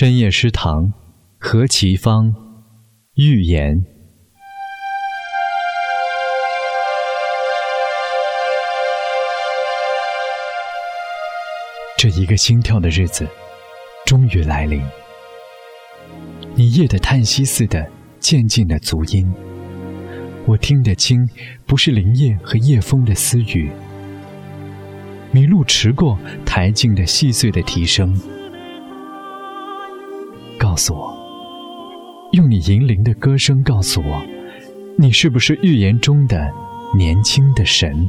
深夜诗堂，何其芳，预言。这一个心跳的日子，终于来临。你夜的叹息似的渐进的足音，我听得清，不是林叶和夜风的私语。麋鹿驰过台径的细碎的啼声。告诉我，用你银铃的歌声告诉我，你是不是预言中的年轻的神？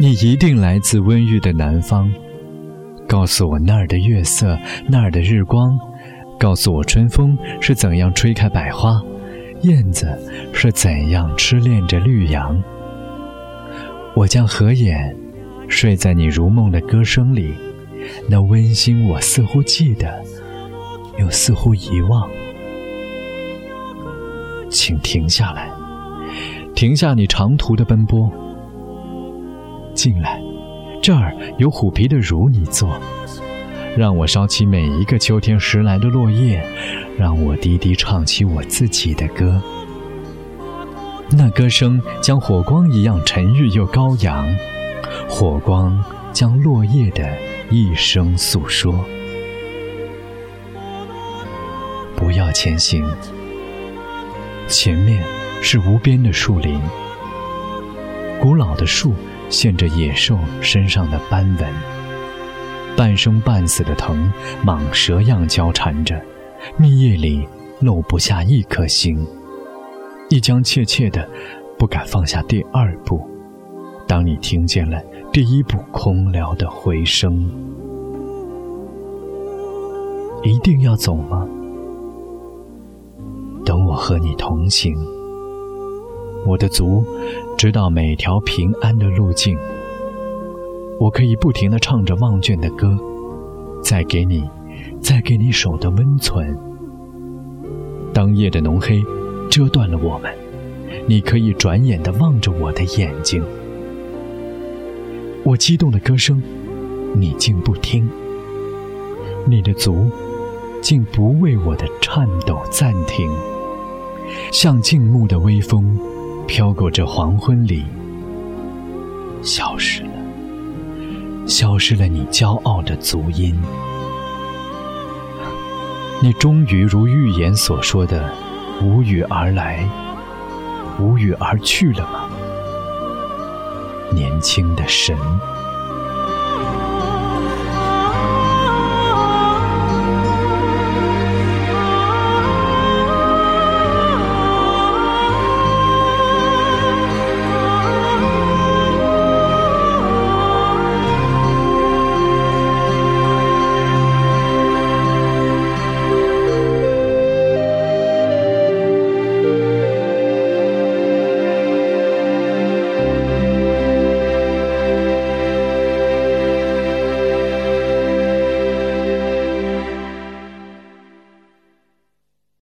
你一定来自温郁的南方。告诉我那儿的月色，那儿的日光。告诉我春风是怎样吹开百花，燕子是怎样痴恋着绿杨。我将合眼，睡在你如梦的歌声里。那温馨，我似乎记得，又似乎遗忘。请停下来，停下你长途的奔波，进来，这儿有虎皮的褥你坐，让我烧起每一个秋天拾来的落叶，让我低低唱起我自己的歌。那歌声将火光一样沉郁又高扬，火光将落叶的。一生诉说，不要前行。前面是无边的树林，古老的树现着野兽身上的斑纹，半生半死的藤，蟒蛇样交缠着，密叶里漏不下一颗星。一将怯怯的，不敢放下第二步。当你听见了。第一步空聊的回声，一定要走吗？等我和你同行，我的足知道每条平安的路径。我可以不停的唱着忘倦的歌，再给你，再给你手的温存。当夜的浓黑遮断了我们，你可以转眼的望着我的眼睛。我激动的歌声，你竟不听；你的足，竟不为我的颤抖暂停。像静穆的微风，飘过这黄昏里，消失了，消失了你骄傲的足音。你终于如预言所说的，无语而来，无语而去了吗？年轻的神。